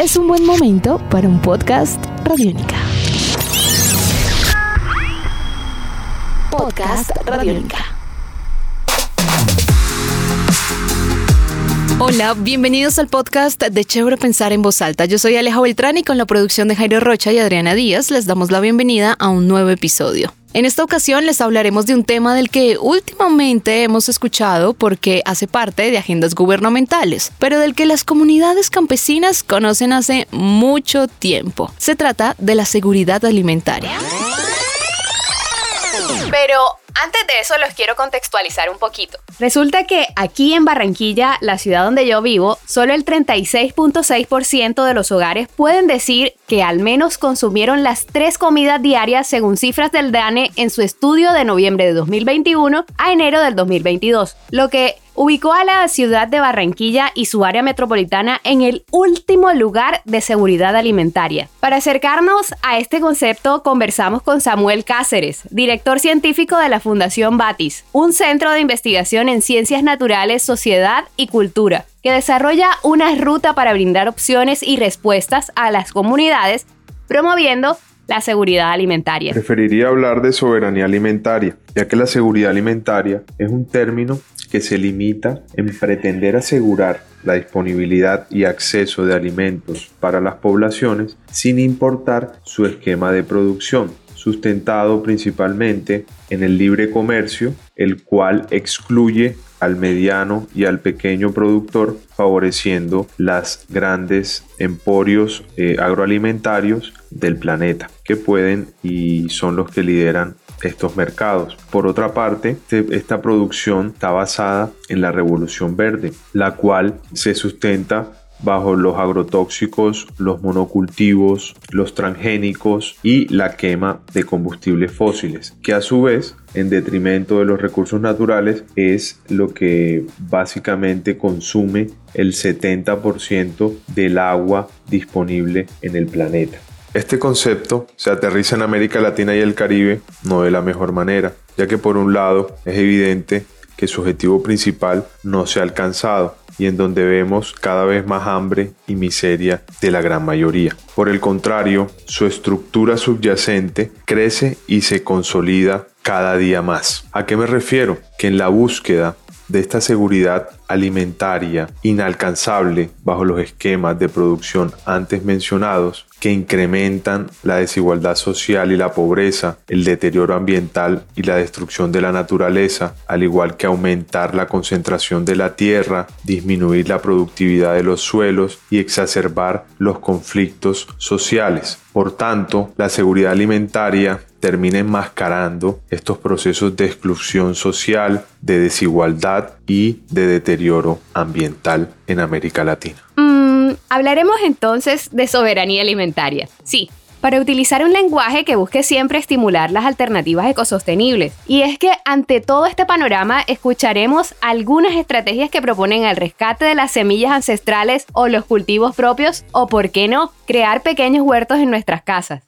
Es un buen momento para un podcast Radiónica. Podcast Radiónica. Hola, bienvenidos al podcast de Chévere Pensar en Voz Alta. Yo soy Aleja Beltrán y con la producción de Jairo Rocha y Adriana Díaz les damos la bienvenida a un nuevo episodio. En esta ocasión les hablaremos de un tema del que últimamente hemos escuchado porque hace parte de agendas gubernamentales, pero del que las comunidades campesinas conocen hace mucho tiempo. Se trata de la seguridad alimentaria. Pero antes de eso los quiero contextualizar un poquito. Resulta que aquí en Barranquilla, la ciudad donde yo vivo, solo el 36.6% de los hogares pueden decir que al menos consumieron las tres comidas diarias según cifras del DANE en su estudio de noviembre de 2021 a enero del 2022, lo que ubicó a la ciudad de Barranquilla y su área metropolitana en el último lugar de seguridad alimentaria. Para acercarnos a este concepto, conversamos con Samuel Cáceres, director científico de la Fundación Batis, un centro de investigación en ciencias naturales, sociedad y cultura, que desarrolla una ruta para brindar opciones y respuestas a las comunidades, promoviendo la seguridad alimentaria. Preferiría hablar de soberanía alimentaria, ya que la seguridad alimentaria es un término que se limita en pretender asegurar la disponibilidad y acceso de alimentos para las poblaciones sin importar su esquema de producción, sustentado principalmente en el libre comercio, el cual excluye al mediano y al pequeño productor, favoreciendo las grandes emporios eh, agroalimentarios del planeta, que pueden y son los que lideran estos mercados. Por otra parte, este, esta producción está basada en la revolución verde, la cual se sustenta bajo los agrotóxicos, los monocultivos, los transgénicos y la quema de combustibles fósiles, que a su vez, en detrimento de los recursos naturales, es lo que básicamente consume el 70% del agua disponible en el planeta. Este concepto se aterriza en América Latina y el Caribe no de la mejor manera, ya que por un lado es evidente que su objetivo principal no se ha alcanzado y en donde vemos cada vez más hambre y miseria de la gran mayoría. Por el contrario, su estructura subyacente crece y se consolida cada día más. ¿A qué me refiero? Que en la búsqueda de esta seguridad alimentaria inalcanzable bajo los esquemas de producción antes mencionados que incrementan la desigualdad social y la pobreza, el deterioro ambiental y la destrucción de la naturaleza, al igual que aumentar la concentración de la tierra, disminuir la productividad de los suelos y exacerbar los conflictos sociales. Por tanto, la seguridad alimentaria termina enmascarando estos procesos de exclusión social, de desigualdad y de deterioro ambiental en América Latina. Mm, hablaremos entonces de soberanía alimentaria. Sí, para utilizar un lenguaje que busque siempre estimular las alternativas ecosostenibles. Y es que ante todo este panorama escucharemos algunas estrategias que proponen el rescate de las semillas ancestrales o los cultivos propios o, por qué no, crear pequeños huertos en nuestras casas.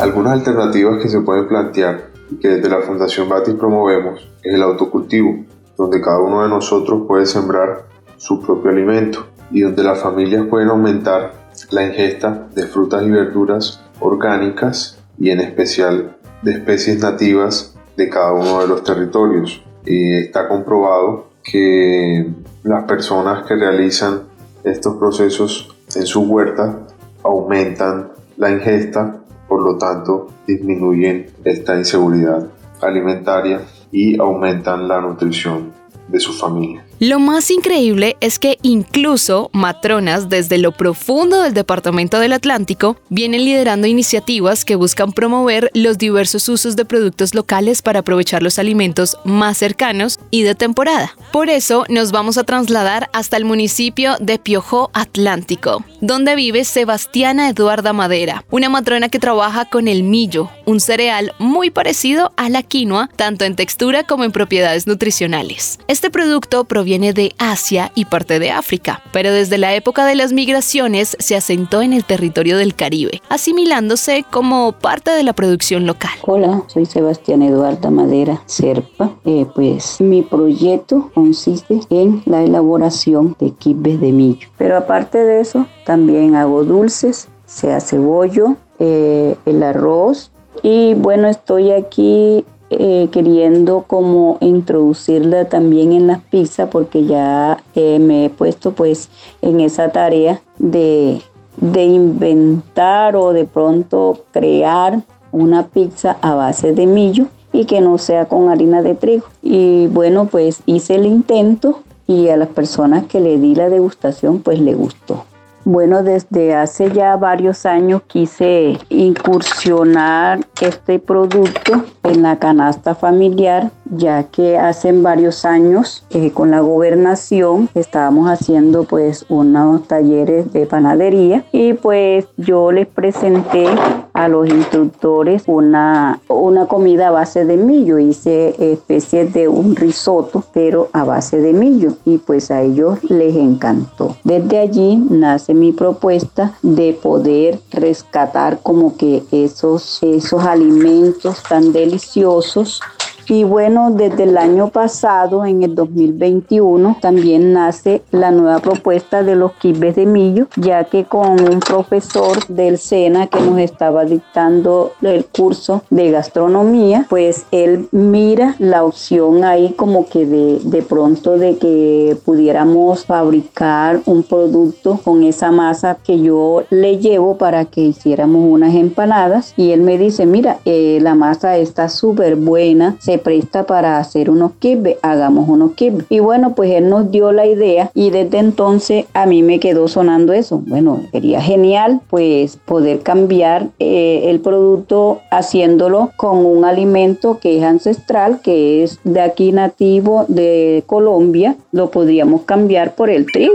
Algunas alternativas que se pueden plantear y que desde la Fundación Batis promovemos es el autocultivo, donde cada uno de nosotros puede sembrar su propio alimento y donde las familias pueden aumentar la ingesta de frutas y verduras orgánicas y en especial de especies nativas de cada uno de los territorios. Y está comprobado que las personas que realizan estos procesos en su huerta aumentan la ingesta por lo tanto disminuyen esta inseguridad alimentaria y aumentan la nutrición de su familia. Lo más increíble es que incluso matronas desde lo profundo del Departamento del Atlántico vienen liderando iniciativas que buscan promover los diversos usos de productos locales para aprovechar los alimentos más cercanos y de temporada. Por eso nos vamos a trasladar hasta el municipio de Piojó Atlántico, donde vive Sebastiana Eduarda Madera, una matrona que trabaja con el millo, un cereal muy parecido a la quinoa, tanto en textura como en propiedades nutricionales Este producto proviene de Asia y parte de África, pero desde la época de las migraciones se asentó en el territorio del Caribe, asimilándose como parte de la producción local. Hola, soy Sebastián Eduardo Madera Serpa. Eh, pues mi proyecto consiste en la elaboración de kibes de millo, pero aparte de eso también hago dulces, se hace bollo, eh, el arroz y bueno, estoy aquí eh, queriendo como introducirla también en las pizzas porque ya eh, me he puesto pues en esa tarea de, de inventar o de pronto crear una pizza a base de millo y que no sea con harina de trigo. Y bueno, pues hice el intento y a las personas que le di la degustación pues le gustó. Bueno, desde hace ya varios años quise incursionar este producto en la canasta familiar, ya que hace varios años eh, con la gobernación estábamos haciendo pues unos talleres de panadería y pues yo les presenté a los instructores una, una comida a base de millo, hice especie de un risotto pero a base de millo y pues a ellos les encantó. Desde allí nace mi propuesta de poder rescatar como que esos, esos alimentos tan deliciosos y bueno, desde el año pasado, en el 2021, también nace la nueva propuesta de los kibes de millo, ya que con un profesor del SENA que nos estaba dictando el curso de gastronomía, pues él mira la opción ahí como que de, de pronto de que pudiéramos fabricar un producto con esa masa que yo le llevo para que hiciéramos unas empanadas. Y él me dice, mira, eh, la masa está súper buena, se presta para hacer unos kibbes, hagamos unos kibbes. Y bueno, pues él nos dio la idea y desde entonces a mí me quedó sonando eso. Bueno, sería genial pues poder cambiar eh, el producto haciéndolo con un alimento que es ancestral, que es de aquí nativo de Colombia, lo podríamos cambiar por el trigo.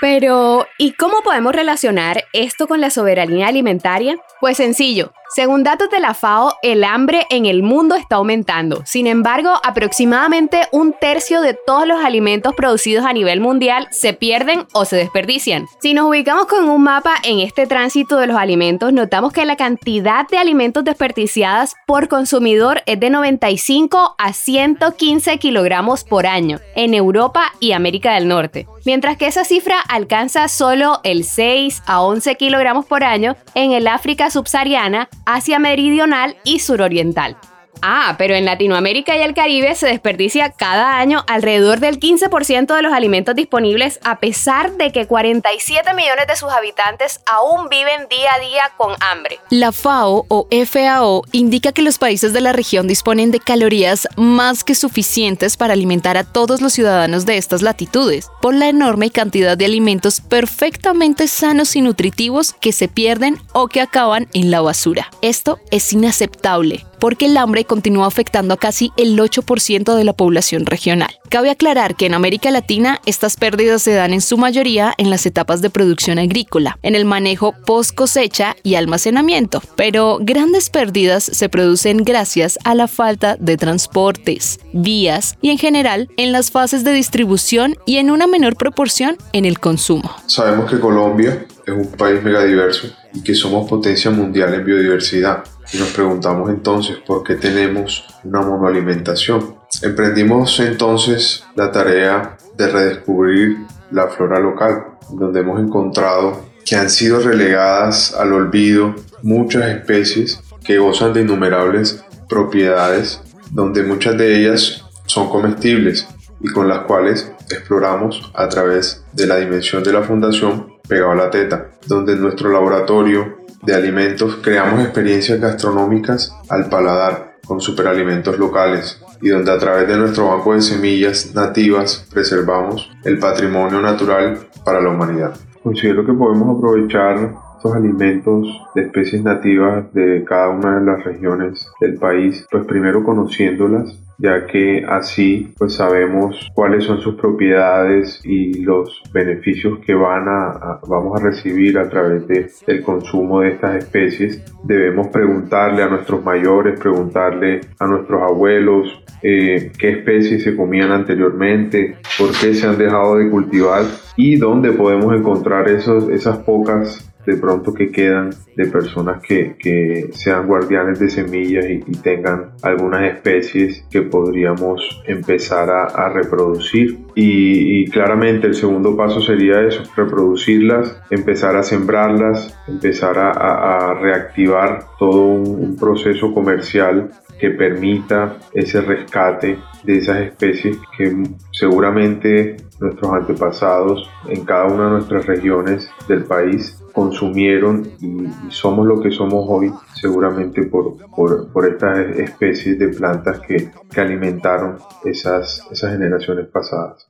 Pero, ¿y cómo podemos relacionar esto con la soberanía alimentaria? Pues sencillo, según datos de la FAO, el hambre en el mundo está aumentando. Sin embargo, aproximadamente un tercio de todos los alimentos producidos a nivel mundial se pierden o se desperdician. Si nos ubicamos con un mapa en este tránsito de los alimentos, notamos que la cantidad de alimentos desperdiciadas por consumidor es de 95 a 115 kilogramos por año en Europa y América del Norte, mientras que esa cifra alcanza solo el 6 a 11 kilogramos por año en el África subsahariana Asia Meridional y Suroriental. Ah, pero en Latinoamérica y el Caribe se desperdicia cada año alrededor del 15% de los alimentos disponibles a pesar de que 47 millones de sus habitantes aún viven día a día con hambre. La FAO o FAO indica que los países de la región disponen de calorías más que suficientes para alimentar a todos los ciudadanos de estas latitudes, por la enorme cantidad de alimentos perfectamente sanos y nutritivos que se pierden o que acaban en la basura. Esto es inaceptable porque el hambre continúa afectando a casi el 8% de la población regional. Cabe aclarar que en América Latina estas pérdidas se dan en su mayoría en las etapas de producción agrícola, en el manejo post cosecha y almacenamiento, pero grandes pérdidas se producen gracias a la falta de transportes, vías y en general en las fases de distribución y en una menor proporción en el consumo. Sabemos que Colombia es un país megadiverso y que somos potencia mundial en biodiversidad. Y nos preguntamos entonces por qué tenemos una monoalimentación. Emprendimos entonces la tarea de redescubrir la flora local, donde hemos encontrado que han sido relegadas al olvido muchas especies que gozan de innumerables propiedades, donde muchas de ellas son comestibles y con las cuales exploramos a través de la dimensión de la fundación pegado a la teta, donde nuestro laboratorio de alimentos creamos experiencias gastronómicas al paladar con superalimentos locales y donde a través de nuestro banco de semillas nativas preservamos el patrimonio natural para la humanidad. Considero que podemos aprovechar alimentos de especies nativas de cada una de las regiones del país, pues primero conociéndolas ya que así pues sabemos cuáles son sus propiedades y los beneficios que van a, vamos a recibir a través de, del consumo de estas especies. Debemos preguntarle a nuestros mayores preguntarle a nuestros abuelos eh, qué especies se comían anteriormente por qué se han dejado de cultivar y dónde podemos encontrar esos, esas pocas de pronto que quedan de personas que, que sean guardianes de semillas y, tengan algunas especies que podríamos empezar a, reproducir. Y, claramente el segundo paso sería eso, reproducirlas, empezar a sembrarlas, empezar a, reactivar todo un proceso comercial que permita ese rescate de esas especies que seguramente nuestros antepasados en cada una de nuestras regiones del país consumieron y, somos lo que somos hoy seguramente por, por, estas especies de plantas que, que alimentaron esas, esas generaciones pasadas.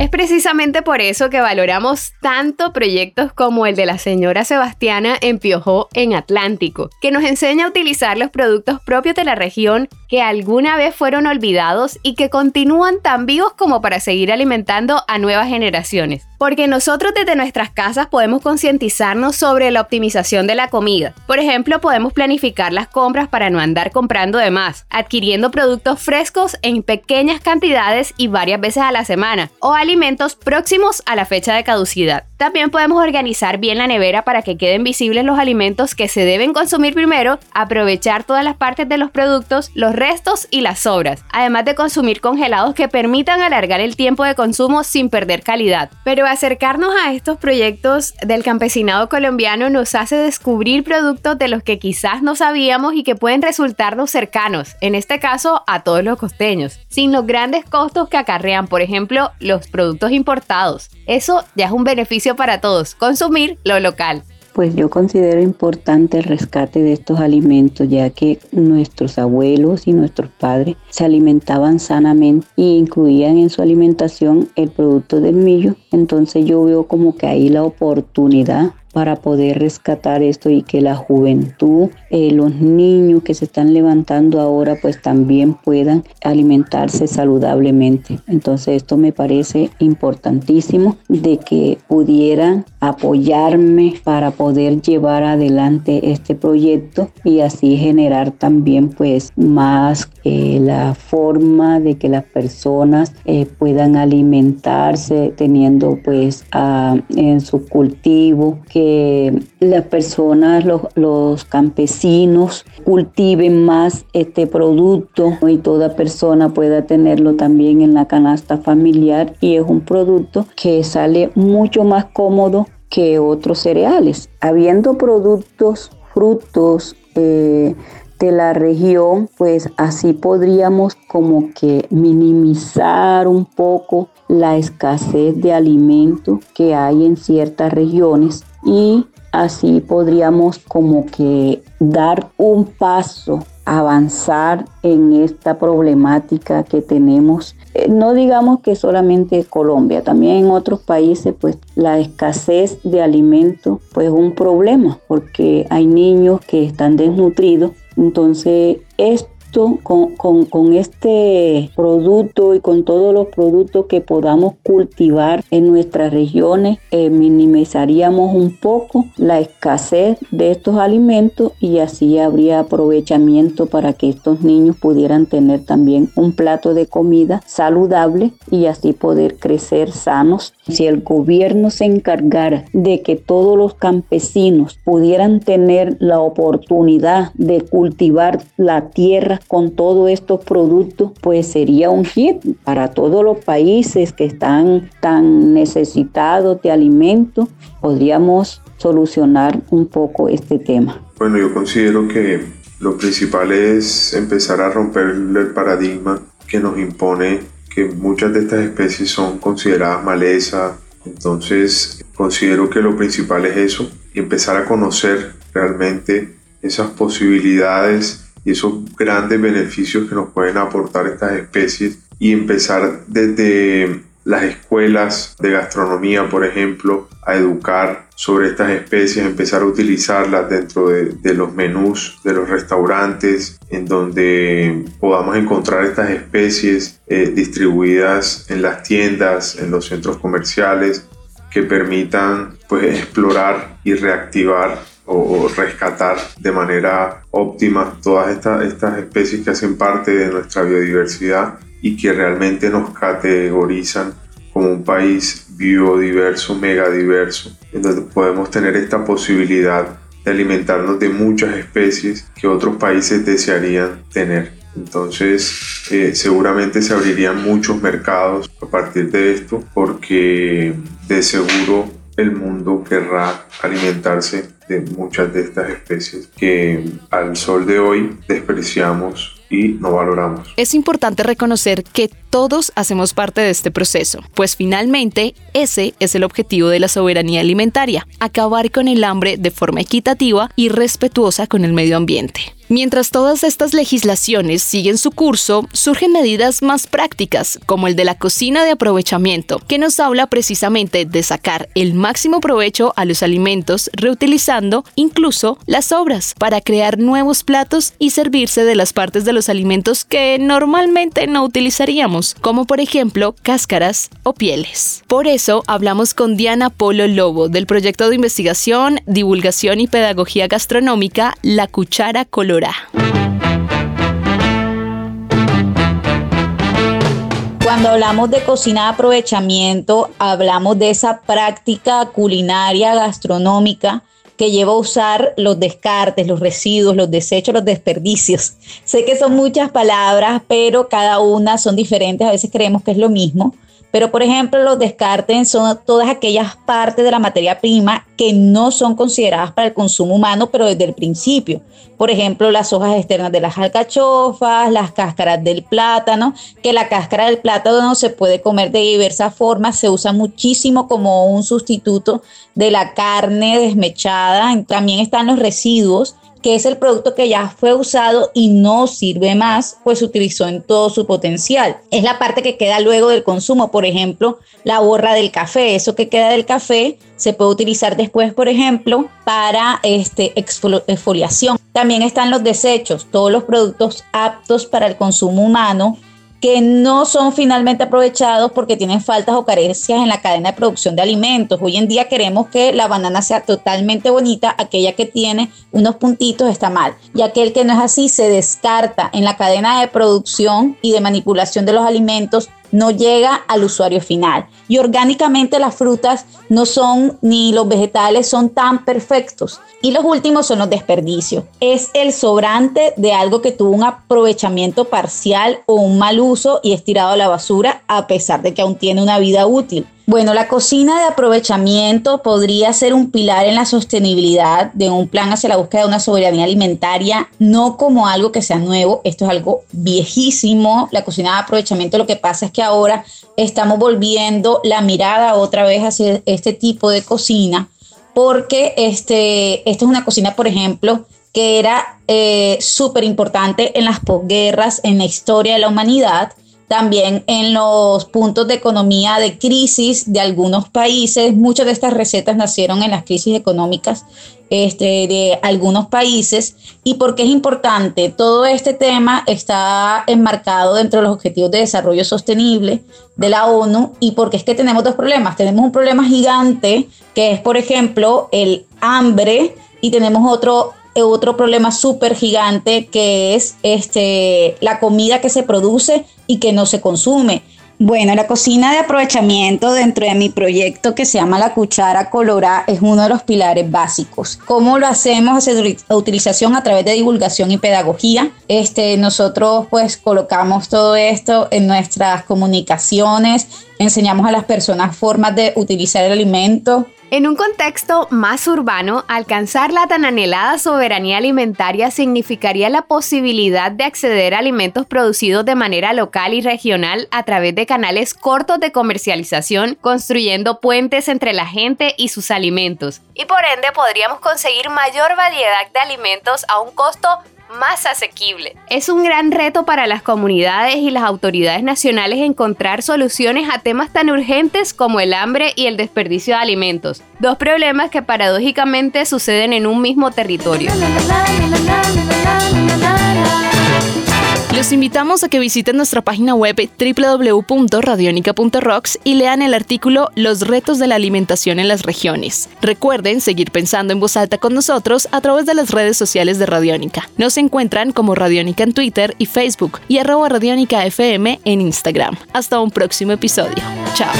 Es precisamente por eso que valoramos tanto proyectos como el de la señora Sebastiana en Piojó en Atlántico, que nos enseña a utilizar los productos propios de la región que alguna vez fueron olvidados y que continúan tan vivos como para seguir alimentando a nuevas generaciones. Porque nosotros desde nuestras casas podemos concientizarnos sobre la optimización de la comida. Por ejemplo, podemos planificar las compras para no andar comprando de más, adquiriendo productos frescos en pequeñas cantidades y varias veces a la semana, o alimentos próximos a la fecha de caducidad. También podemos organizar bien la nevera para que queden visibles los alimentos que se deben consumir primero, aprovechar todas las partes de los productos, los restos y las sobras, además de consumir congelados que permitan alargar el tiempo de consumo sin perder calidad. Pero acercarnos a estos proyectos del campesinado colombiano nos hace descubrir productos de los que quizás no sabíamos y que pueden resultarnos cercanos, en este caso a todos los costeños, sin los grandes costos que acarrean, por ejemplo, los productos importados. Eso ya es un beneficio para todos, consumir lo local. Pues yo considero importante el rescate de estos alimentos, ya que nuestros abuelos y nuestros padres se alimentaban sanamente y incluían en su alimentación el producto del millo. Entonces yo veo como que ahí la oportunidad para poder rescatar esto y que la juventud, eh, los niños que se están levantando ahora, pues también puedan alimentarse saludablemente. Entonces esto me parece importantísimo de que pudieran apoyarme para poder llevar adelante este proyecto y así generar también pues más eh, la forma de que las personas eh, puedan alimentarse teniendo pues en su cultivo que las personas, los, campesinos cultiven más este producto y toda persona pueda tenerlo también en la canasta familiar y es un producto que sale mucho más cómodo que otros cereales. Habiendo productos, frutos, eh, de la región, pues así podríamos como que minimizar un poco la escasez de alimentos que hay en ciertas regiones y así podríamos como que dar un paso avanzar en esta problemática que tenemos. Eh, no digamos que solamente Colombia, también en otros países pues la escasez de alimentos pues es un problema porque hay niños que están desnutridos. Entonces con, este producto y con todos los productos que podamos cultivar en nuestras regiones, eh, minimizaríamos un poco la escasez de estos alimentos y así habría aprovechamiento para que estos niños pudieran tener también un plato de comida saludable y así poder crecer sanos. Si el gobierno se encargara de que todos los campesinos pudieran tener la oportunidad de cultivar la tierra con todos estos productos, pues sería un hit para todos los países que están tan necesitados de alimentos. Podríamos solucionar un poco este tema. Bueno, yo considero que lo principal es empezar a romper el paradigma que nos impone que muchas de estas especies son consideradas maleza. Entonces, considero que lo principal es eso empezar a conocer realmente esas posibilidades y esos grandes beneficios que nos pueden aportar estas especies y empezar desde las escuelas de gastronomía, por ejemplo, a educar sobre estas especies, empezar a utilizarlas dentro de, los menús de los restaurantes, en donde podamos encontrar estas especies eh, distribuidas en las tiendas, en los centros comerciales, que permitan pues, explorar y reactivar o, rescatar de manera óptima todas estas, especies que hacen parte de nuestra biodiversidad y que realmente nos categorizan como un país biodiverso, megadiverso, en donde podemos tener esta posibilidad de alimentarnos de muchas especies que otros países desearían tener. Entonces, eh, seguramente se abrirían muchos mercados a partir de esto, porque de seguro el mundo querrá alimentarse muchas de estas especies que al sol de hoy despreciamos y no valoramos. Es importante reconocer que todos hacemos parte de este proceso, pues finalmente ese es el objetivo de la soberanía alimentaria, acabar con el hambre de forma equitativa y respetuosa con el medio ambiente. Mientras todas estas legislaciones siguen su curso, surgen medidas más prácticas, como el de la cocina de aprovechamiento, que nos habla precisamente de sacar el máximo provecho a los alimentos, reutilizando incluso las sobras, para crear nuevos platos y servirse de las partes de los alimentos que normalmente no utilizaríamos, como por ejemplo cáscaras o pieles. Por eso hablamos con Diana Polo Lobo del proyecto de investigación, divulgación y pedagogía gastronómica La Cuchara Colorada cuando hablamos de cocina de aprovechamiento, hablamos de esa práctica culinaria gastronómica que lleva a usar los descartes, los residuos, los desechos, los desperdicios. Sé que son muchas palabras, pero cada una son diferentes, a veces creemos que es lo mismo. Pero, por ejemplo, los descartes son todas aquellas partes de la materia prima que no son consideradas para el consumo humano, pero desde el principio. Por ejemplo, las hojas externas de las alcachofas, las cáscaras del plátano, que la cáscara del plátano se puede comer de diversas formas, se usa muchísimo como un sustituto de la carne desmechada. También están los residuos que es el producto que ya fue usado y no sirve más, pues utilizó en todo su potencial. Es la parte que queda luego del consumo, por ejemplo, la borra del café, eso que queda del café se puede utilizar después, por ejemplo, para este exfoliación. También están los desechos, todos los productos aptos para el consumo humano que no son finalmente aprovechados porque tienen faltas o carencias en la cadena de producción de alimentos. Hoy en día queremos que la banana sea totalmente bonita, aquella que tiene unos puntitos está mal, y aquel que no es así se descarta en la cadena de producción y de manipulación de los alimentos no llega al usuario final. Y orgánicamente las frutas no son ni los vegetales son tan perfectos. Y los últimos son los desperdicios. Es el sobrante de algo que tuvo un aprovechamiento parcial o un mal uso y es tirado a la basura a pesar de que aún tiene una vida útil. Bueno, la cocina de aprovechamiento podría ser un pilar en la sostenibilidad de un plan hacia la búsqueda de una soberanía alimentaria, no como algo que sea nuevo, esto es algo viejísimo. La cocina de aprovechamiento lo que pasa es que ahora estamos volviendo la mirada otra vez hacia este tipo de cocina, porque este, esta es una cocina, por ejemplo, que era eh, súper importante en las posguerras, en la historia de la humanidad también en los puntos de economía de crisis de algunos países. Muchas de estas recetas nacieron en las crisis económicas este, de algunos países. ¿Y por qué es importante? Todo este tema está enmarcado dentro de los Objetivos de Desarrollo Sostenible de la ONU y porque es que tenemos dos problemas. Tenemos un problema gigante que es, por ejemplo, el hambre y tenemos otro otro problema súper gigante que es este, la comida que se produce y que no se consume. Bueno, la cocina de aprovechamiento dentro de mi proyecto que se llama La Cuchara Colorá es uno de los pilares básicos. ¿Cómo lo hacemos? La utilización a través de divulgación y pedagogía. Este, nosotros pues colocamos todo esto en nuestras comunicaciones, enseñamos a las personas formas de utilizar el alimento, en un contexto más urbano, alcanzar la tan anhelada soberanía alimentaria significaría la posibilidad de acceder a alimentos producidos de manera local y regional a través de canales cortos de comercialización, construyendo puentes entre la gente y sus alimentos. Y por ende podríamos conseguir mayor variedad de alimentos a un costo más asequible. Es un gran reto para las comunidades y las autoridades nacionales encontrar soluciones a temas tan urgentes como el hambre y el desperdicio de alimentos, dos problemas que paradójicamente suceden en un mismo territorio. Los invitamos a que visiten nuestra página web www.radionica.rocks y lean el artículo Los retos de la alimentación en las regiones. Recuerden seguir pensando en voz alta con nosotros a través de las redes sociales de Radiónica. Nos encuentran como Radiónica en Twitter y Facebook y arroba Radiónica FM en Instagram. Hasta un próximo episodio. Chao.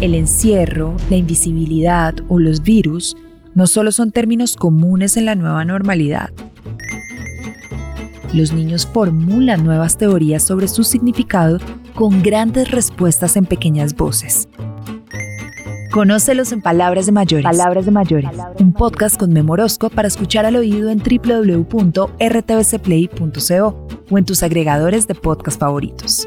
El encierro, la invisibilidad o los virus no solo son términos comunes en la nueva normalidad. Los niños formulan nuevas teorías sobre su significado con grandes respuestas en pequeñas voces. Conócelos en Palabras de Mayores. Palabras de Mayores. Un podcast con Memorosco para escuchar al oído en www.rtbcplay.co o en tus agregadores de podcast favoritos.